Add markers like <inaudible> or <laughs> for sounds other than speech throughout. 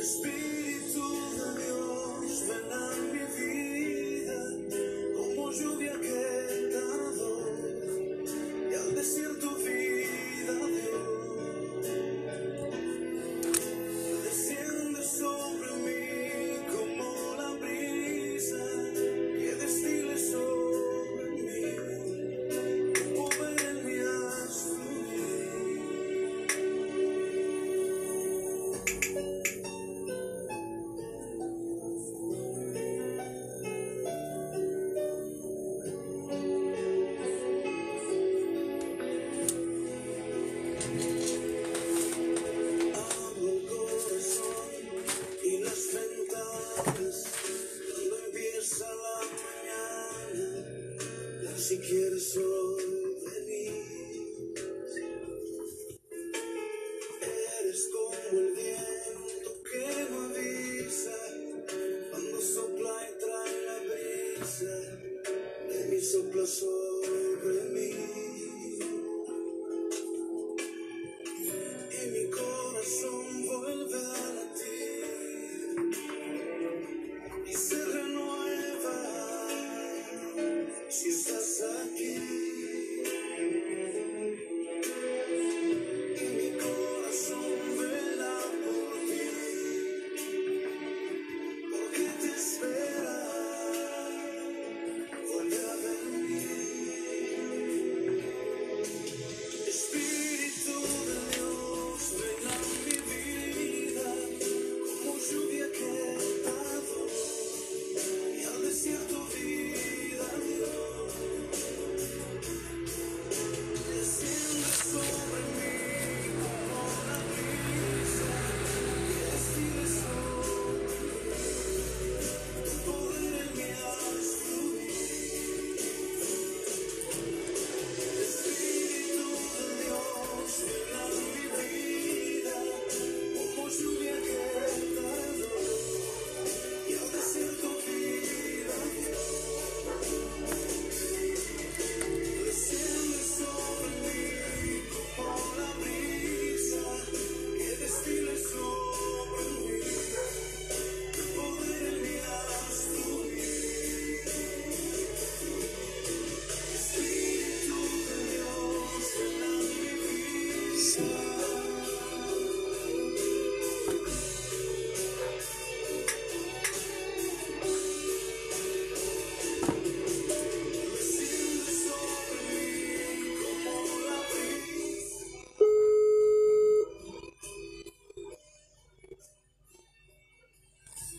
It's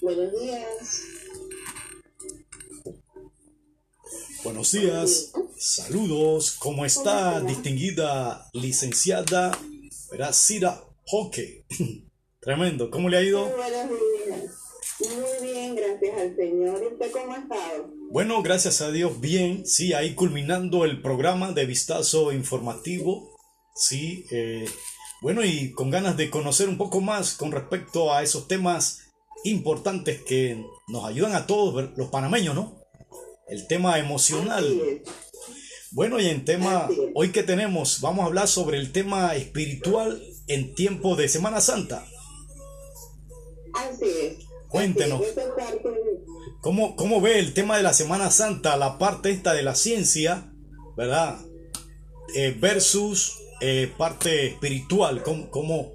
Buenos días. Buenos días, saludos, ¿cómo está distinguida licenciada Cira Hockey? <laughs> Tremendo, ¿cómo le ha Muy ido? buenos días. Muy bien, gracias al Señor. ¿Y usted cómo ha estado? Bueno, gracias a Dios, bien, sí, ahí culminando el programa de vistazo informativo, sí, eh, bueno, y con ganas de conocer un poco más con respecto a esos temas importantes que nos ayudan a todos los panameños, ¿no? El tema emocional. Bueno, y en tema, hoy que tenemos, vamos a hablar sobre el tema espiritual en tiempo de Semana Santa. Así es. Cuéntenos. ¿Cómo, cómo ve el tema de la Semana Santa, la parte esta de la ciencia, ¿verdad? Eh, versus eh, parte espiritual, ¿cómo, cómo,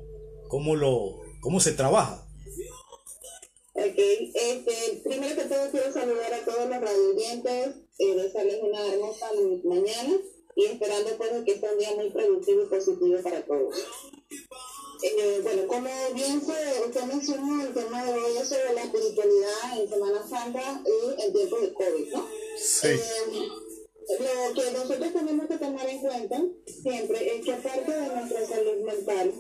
cómo lo, cómo se trabaja? Ok, este, primero que todo quiero saludar a todos los radioyentes, eh, desearles una hermosa mañana y esperando pues que sea un día muy productivo y positivo para todos. Eh, bueno, como bien se, usted mencionó, el tema de hoy sobre la espiritualidad en Semana Santa y en tiempos de COVID, ¿no? Sí. Eh, lo que nosotros tenemos que tomar en cuenta siempre es que aparte de nuestra salud mental,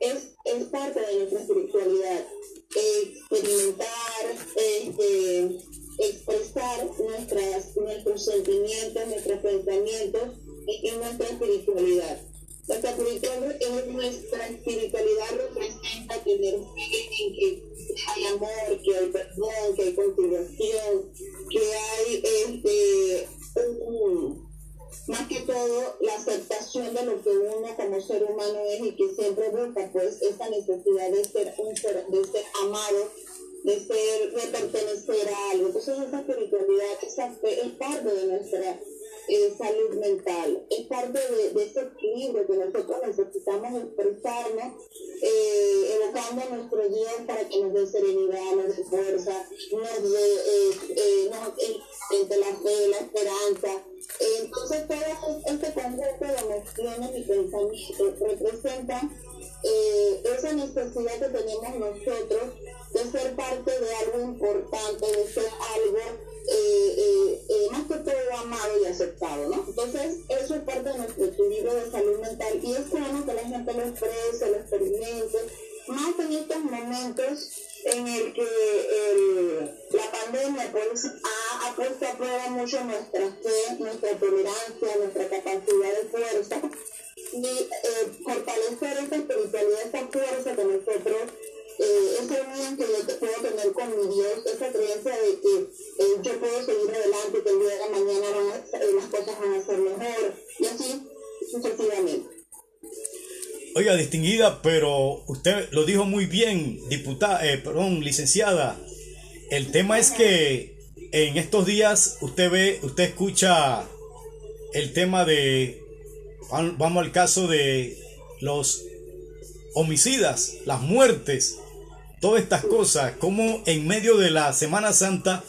es, es parte de nuestra espiritualidad. Experimentar, este, expresar nuestras, nuestros sentimientos, nuestros pensamientos y, nuestra espiritualidad. Nuestra espiritualidad, es- nuestra espiritualidad representa tener fe en que hay amor, que hay perdón, que hay conciliación, que hay este, un, más que todo la aceptación de lo que uno como ser humano es y que siempre busca pues esta necesidad de ser un ser, de ser amado, de ser, de pertenecer a algo. Entonces esa espiritualidad, esa fe es parte de nuestra eh, salud mental. Es parte de, ese equilibrio que nosotros necesitamos expresarnos, eh, evocando a nuestro Dios para que nos dé serenidad, nos dé fuerza, nos dé eh, eh entre la fe, la esperanza. Entonces todo este conjunto de emociones y pensamientos representan esa necesidad que tenemos nosotros de ser parte de algo importante, de ser algo eh, eh, eh, más que todo amado y aceptado, ¿no? Entonces, eso es parte de nuestro equilibrio de salud mental y es bueno que la gente lo exprese, lo experimente, más en estos momentos en el que la pandemia pues, ha, puesto a prueba mucho nuestra fe, nuestra tolerancia, nuestra capacidad de fuerza y fortalecer esa espiritualidad, esa fuerza que nosotros eh, esa unión que yo puedo tener con mi Dios, esa creencia de Distinguida, pero usted lo dijo muy bien, diputada, perdón, licenciada. El tema es que en estos días usted ve, usted escucha el tema de, vamos al caso de los homicidas, las muertes todas estas cosas, como en medio de la Semana Santa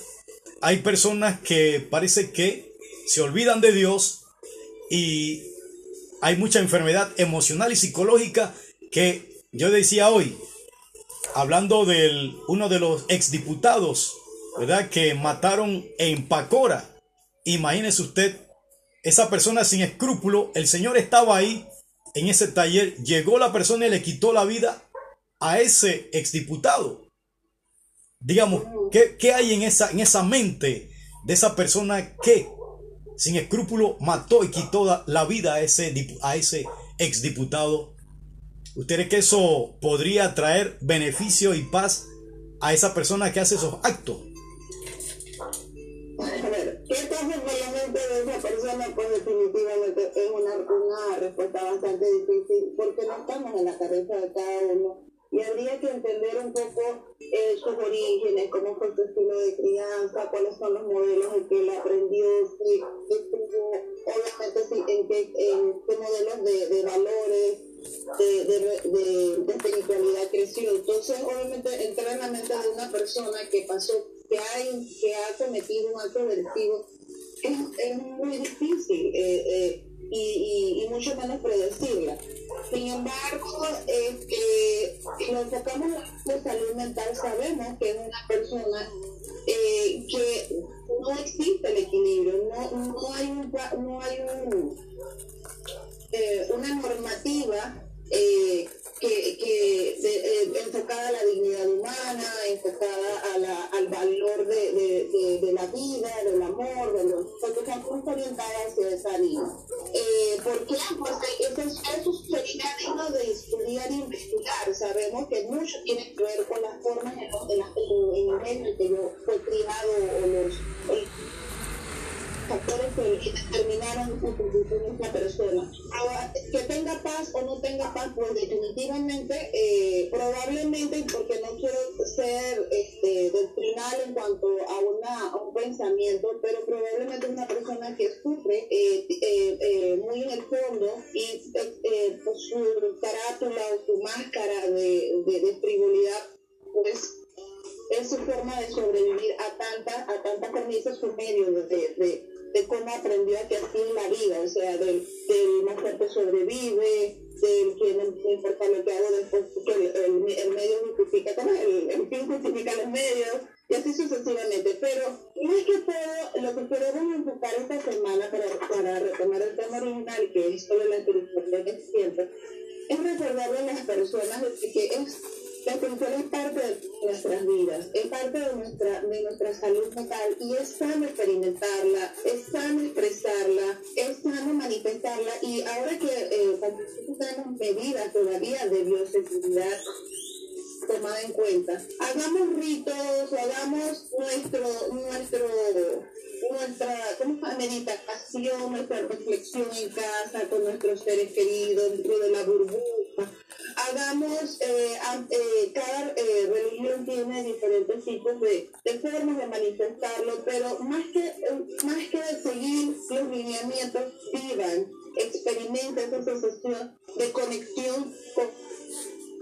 hay personas que parece que se olvidan de Dios y hay mucha enfermedad emocional y psicológica que yo decía hoy, hablando de uno de los exdiputados, ¿verdad? Que mataron en Pacora. Imagínese usted, esa persona sin escrúpulo, el Señor estaba ahí en ese taller, llegó la persona y le quitó la vida a ese exdiputado. Digamos, ¿qué, hay en esa, en esa mente de esa persona que sin escrúpulo mató y quitó la vida a ese, a ese exdiputado? ¿Usted cree que eso podría traer beneficio y paz a esa persona que hace esos actos? ¿qué pasa con la mente de esa persona? Pues definitivamente es una respuesta bastante difícil porque no estamos en la cabeza de cada uno y habría que entender un poco eh, sus orígenes, cómo fue su estilo de crianza, cuáles son los modelos en que él aprendió, si, obviamente si, en, qué, en qué modelos de, de valores, de, de, de, espiritualidad creció. Entonces, obviamente, entrar en la mente de una persona que pasó, que ha, que ha cometido un acto delictivo, es, es muy difícil. Eh, eh, y, mucho menos predecirla. Sin embargo, eh, nos enfocamos en salud mental, sabemos que es una persona eh, que no existe el equilibrio, no, no hay, un, no hay eh, una normativa eh, que, que enfocada a la dignidad humana, enfocada a la, al valor de, de, de, la vida, del amor, de los, porque estamos orientadas hacia esa línea. Eh. Porque eso, eso sería digno de estudiar e investigar. Sabemos que mucho tiene que ver con las formas en, en, en, el que yo fui criado o los factores que determinaron una persona. Ahora, que tenga paz o no tenga paz, pues definitivamente, eh, probablemente, porque no quiero ser en cuanto a, una, un pensamiento, pero probablemente una persona que sufre eh, eh, muy en el fondo y pues, su carátula o su máscara de, de, frivolidad, pues es su forma de sobrevivir a tanta, a tanta su medio de, de, de cómo aprendió a que así en la vida, o sea, del, del más fuerte sobrevive, del que no importa lo que hago después, que el, el, medio justifica, el, el fin justifica los medios, y así sucesivamente. Pero es que todo, lo que queremos enfocar esta semana para, para retomar el tema original, que es sobre la espiritualidad que siempre, es recordarle a las personas que es la espiritualidad es parte de nuestras vidas, es parte de nuestra, de nuestra salud mental y es sano experimentarla, es sano expresarla, es sano manifestarla y ahora que eh, tenemos medidas todavía de bioseguridad tomada en cuenta, hagamos ritos, hagamos nuestro, nuestro nuestra meditación, nuestra reflexión en casa con nuestros seres queridos, dentro de la burbuja, digamos, eh, eh, cada eh, religión tiene diferentes tipos de, de, formas de manifestarlo, pero más que, más que seguir los lineamientos, vivan, experimenten esa sensación de conexión con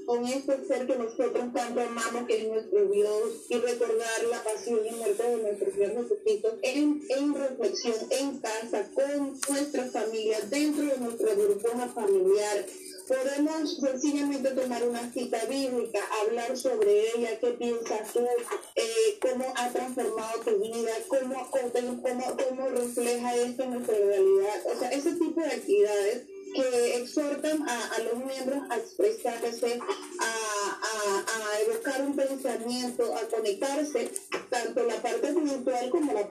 con este ser que nosotros tanto amamos, que es nuestro Dios, y recordar la pasión y muerte de nuestro Señor Jesucristo en, en reflexión, en casa, con nuestra familia, dentro de nuestra burbuja familiar. Podemos sencillamente tomar una cita bíblica, hablar sobre ella, qué piensas tú, eh, cómo ha transformado tu vida, cómo, cómo, cómo refleja esto en nuestra realidad. O sea, ese tipo de actividades que exhortan a, los miembros a expresarse, a, a, evocar un pensamiento, a conectarse, tanto la parte espiritual como la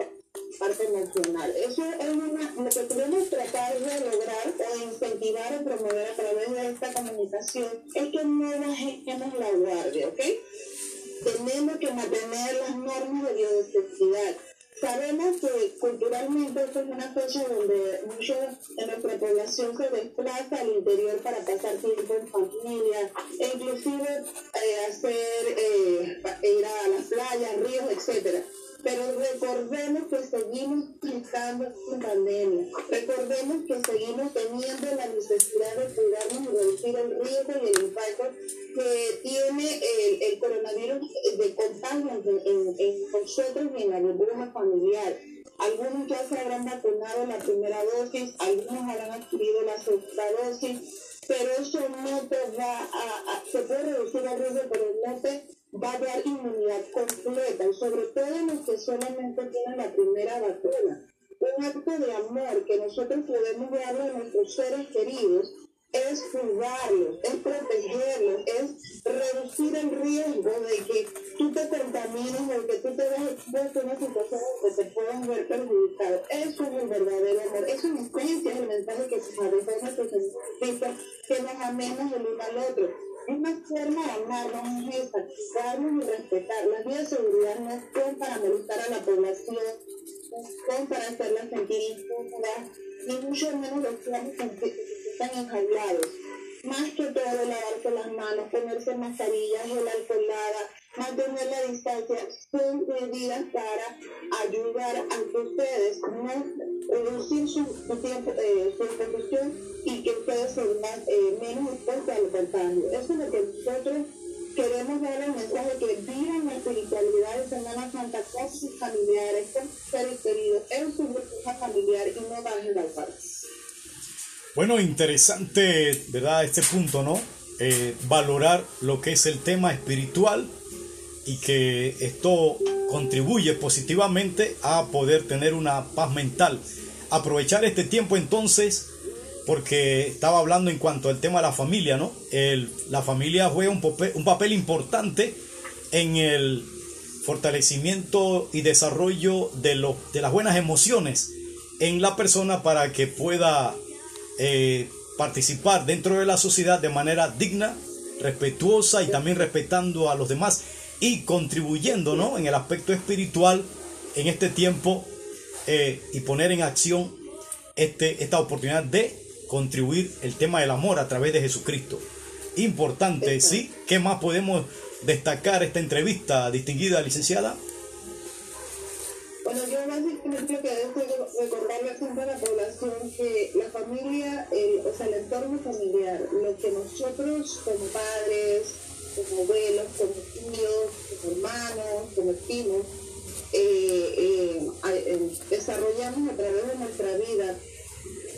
parte emocional. Eso es una, lo que queremos tratar de lograr o incentivar o promover a través de esta comunicación es que no bajemos la guardia, ¿ok? Tenemos que mantener las normas de biodiversidad Sabemos que culturalmente esta es una fecha donde mucha de nuestra población se desplaza al interior para pasar tiempo en familia, e inclusive eh, hacer, eh, ir a las playas, ríos, etcétera pero recordemos que seguimos estando en pandemia. Recordemos que seguimos teniendo la necesidad de cuidarnos y reducir el riesgo y el impacto que tiene el, el coronavirus de contagio en, en, nosotros y en la burbuja familiar. Algunos ya se habrán vacunado la primera dosis, algunos habrán adquirido la segunda dosis, pero eso no te va a, a se puede reducir el riesgo, pero no te va a dar inmunidad completa, sobre todo los que solamente tienen la primera vacuna. Un acto de amor que nosotros podemos darle a nuestros seres queridos es cuidarlos, es protegerlos, es reducir el riesgo de que tú te contamines, de que tú te veas en una situación donde te puedan ver perjudicado. Eso es el verdadero amor. Eso es esencia, es el mensaje que se maneja nuestro que nos amemos el uno al otro una forma de amarnos es cuidarnos y respetar. Las vías de seguridad no son para molestar a la población, no son para hacerla sentir incómoda, ni mucho menos los planes están enjaulados. Más que todo, lavarse las manos, ponerse mascarillas, el alcoholada, mantener la distancia, son medidas para ayudar a que ustedes no reducir su, tiempo, eh, su exposición y que ustedes sean más, eh, menos expuestos al contagio. Eso es lo que nosotros queremos dar el mensaje que vivan la espiritualidad de Semana Santa con sus familiares, con sus seres queridos, en su grupo familiar y no bajen la guardia. Bueno, interesante, ¿verdad? Este punto, ¿no? Eh, valorar lo que es el tema espiritual y que esto contribuye positivamente a poder tener una paz mental. Aprovechar este tiempo entonces, porque estaba hablando en cuanto al tema de la familia, ¿no? El, la familia juega un papel, un papel importante en el fortalecimiento y desarrollo de, lo, de las buenas emociones en la persona para que pueda eh, participar dentro de la sociedad de manera digna, respetuosa y también respetando a los demás y contribuyendo ¿no? en el aspecto espiritual en este tiempo eh, y poner en acción este, esta oportunidad de contribuir el tema del amor a través de Jesucristo. Importante, ¿sí? ¿Qué más podemos destacar esta entrevista, distinguida licenciada? Que debo recordarle a la población que la familia, el, o sea, el entorno familiar, lo que nosotros como padres, como abuelos, como tíos, como hermanos, como primos, eh, eh, eh, desarrollamos a través de nuestra vida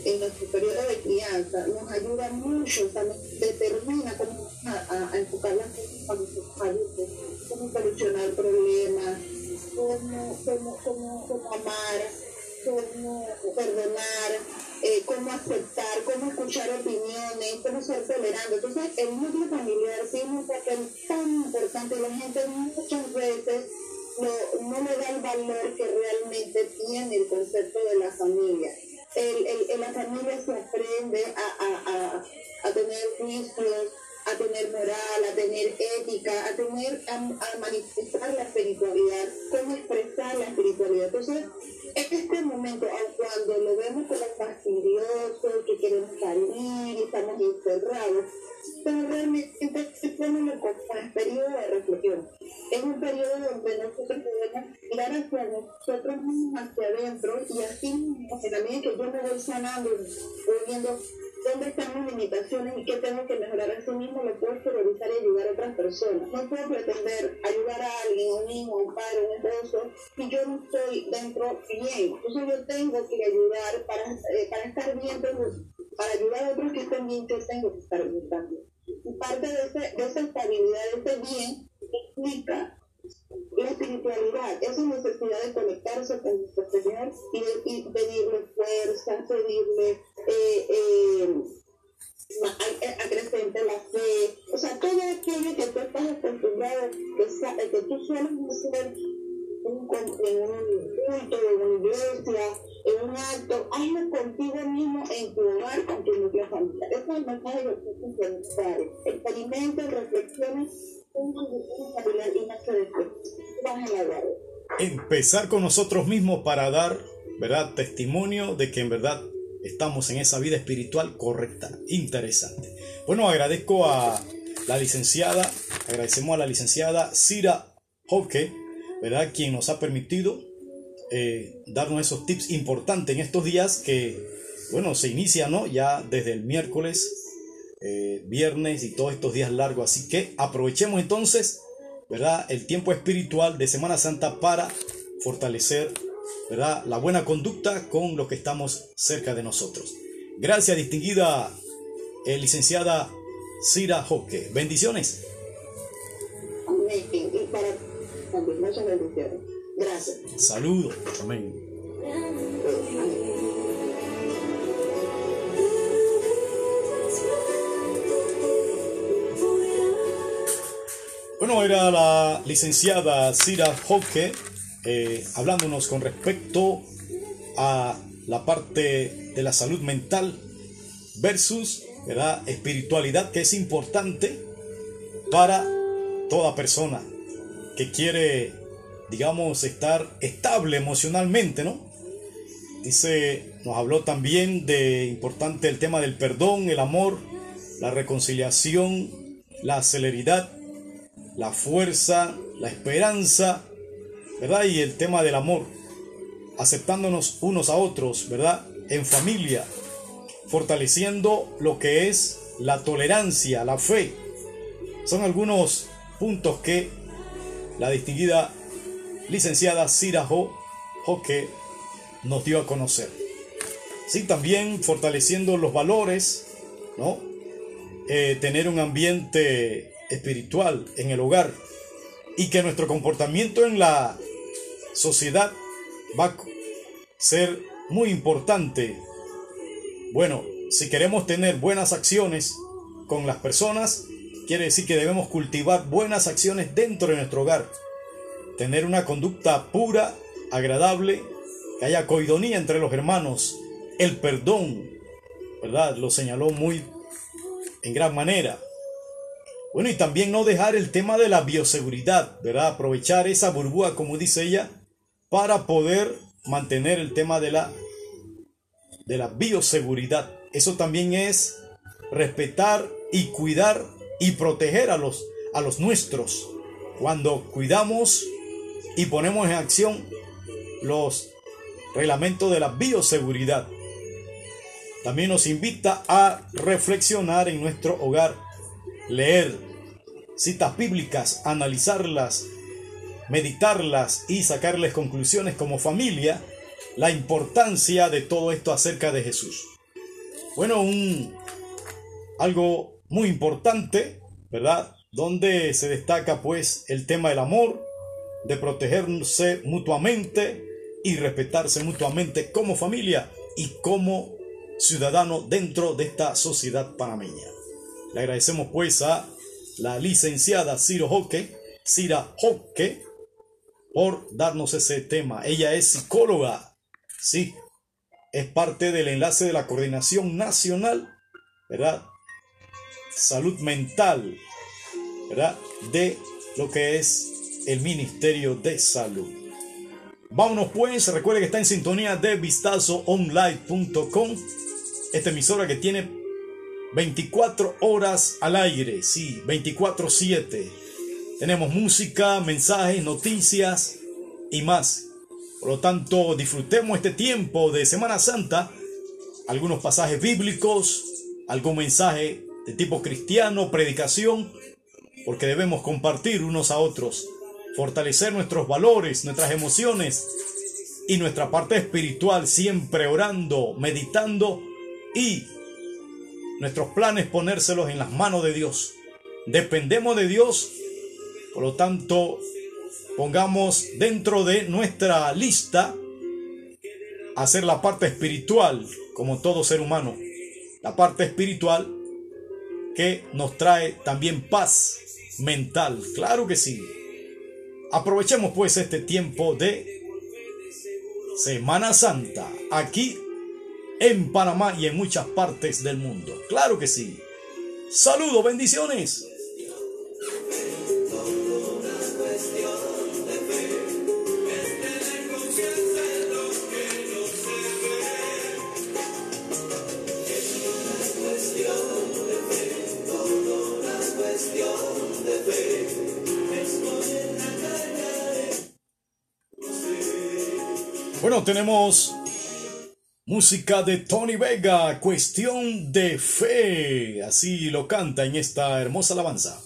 en nuestro periodo de crianza, nos ayuda mucho, o sea, nos determina cómo a, a enfocar las cosas cuando somos adultos, cómo solucionar problemas, cómo, cómo, cómo, cómo amar, cómo perdonar, eh, cómo aceptar, cómo escuchar opiniones, cómo ser tolerante. Entonces, el núcleo familiar tiene un papel tan importante y la gente muchas veces no, no le da el valor que realmente tiene el concepto de la familia. En la familia se aprende a, a, a, a tener juicios, a tener moral, a tener ética, a tener, a, manifestar la espiritualidad, cómo expresar la espiritualidad. Entonces, este momento, cuando lo vemos como fastidioso, que queremos salir y estamos encerrados, pero realmente ponemos como un periodo de reflexión. Es un periodo donde nosotros podemos mirar hacia nosotros mismos, hacia adentro, y así, en la medida que yo me voy sanando, voy viendo dónde están mis limitaciones y qué tengo que mejorar a sí mismo, lo puedo supervisar y ayudar a otras personas. No puedo pretender ayudar a alguien, a un hijo, a un padre, un esposo, si yo no estoy dentro bien. Entonces yo tengo que ayudar para, eh, para estar bien, para ayudar a otros que estén bien, yo tengo que estar bien. Y parte de, ese, de esa estabilidad, de ese bien, implica la espiritualidad, esa necesidad de conectarse con nuestro Señor y, y pedirle fuerza, pedirle eh, acrecente la fe, o sea, todo aquello que tú estás acostumbrado, que, que tú sueles hacer un, en un culto, en una iglesia, en un acto, hazlo contigo mismo en tu hogar, con tu núcleo familiar. Ese es el mensaje que tú Experimenta, reflexiones Empezar con nosotros mismos para dar, ¿verdad? Testimonio de que en verdad estamos en esa vida espiritual correcta. Interesante. Bueno, agradezco a la licenciada, agradecemos a la licenciada Cira Hoke, ¿verdad? Quien nos ha permitido eh, darnos esos tips importantes en estos días que, bueno, se inicia, ¿no? Ya desde el miércoles eh, viernes y todos estos días largos. Así que aprovechemos entonces, ¿verdad? El tiempo espiritual de Semana Santa para fortalecer, ¿verdad? La buena conducta con los que estamos cerca de nosotros. Gracias, distinguida eh, licenciada Cira Joque. Bendiciones. Gracias. Saludos. Amén. Bueno, era la licenciada Cira Hoke eh, hablándonos con respecto a la parte de la salud mental versus la espiritualidad que es importante para toda persona que quiere, digamos, estar estable emocionalmente, ¿no? Dice, nos habló también de importante el tema del perdón, el amor, la reconciliación, la celeridad la fuerza, la esperanza, ¿verdad? Y el tema del amor, aceptándonos unos a otros, ¿verdad? En familia, fortaleciendo lo que es la tolerancia, la fe. Son algunos puntos que la distinguida licenciada Cira Joque nos dio a conocer. Sí, también fortaleciendo los valores, ¿no? Eh, tener un ambiente espiritual en el hogar y que nuestro comportamiento en la sociedad va a ser muy importante. Bueno, si queremos tener buenas acciones con las personas, quiere decir que debemos cultivar buenas acciones dentro de nuestro hogar. Tener una conducta pura, agradable, que haya coidonía entre los hermanos, el perdón, ¿verdad? Lo señaló muy en gran manera. Bueno, y también no dejar el tema de la bioseguridad, ¿verdad? Aprovechar esa burbuja, como dice ella, para poder mantener el tema de la, de la bioseguridad. Eso también es respetar y cuidar y proteger a los, a los nuestros. Cuando cuidamos y ponemos en acción los reglamentos de la bioseguridad. También nos invita a reflexionar en nuestro hogar, leer, citas bíblicas, analizarlas, meditarlas y sacarles conclusiones como familia, la importancia de todo esto acerca de Jesús. Bueno, un algo muy importante, ¿verdad? Donde se destaca pues el tema del amor, de protegerse mutuamente y respetarse mutuamente como familia y como ciudadano dentro de esta sociedad panameña. Le agradecemos pues a la licenciada Ciro Hoque, Cira Hoque, por darnos ese tema. Ella es psicóloga, sí, es parte del enlace de la Coordinación Nacional, ¿verdad? Salud Mental, ¿verdad? De lo que es el Ministerio de Salud. Vámonos pues, recuerde que está en sintonía de vistazoonline.com, esta emisora que tiene 24 horas al aire, sí, 24/7. Tenemos música, mensajes, noticias y más. Por lo tanto, disfrutemos este tiempo de Semana Santa, algunos pasajes bíblicos, algún mensaje de tipo cristiano, predicación, porque debemos compartir unos a otros, fortalecer nuestros valores, nuestras emociones y nuestra parte espiritual, siempre orando, meditando y nuestros planes ponérselos en las manos de Dios. Dependemos de Dios, por lo tanto, pongamos dentro de nuestra lista hacer la parte espiritual, como todo ser humano, la parte espiritual que nos trae también paz mental, claro que sí. Aprovechemos pues este tiempo de Semana Santa aquí en Panamá y en muchas partes del mundo, claro que sí. Saludos, bendiciones. Tenemos música de Tony Vega, cuestión de fe. Así lo canta en esta hermosa alabanza.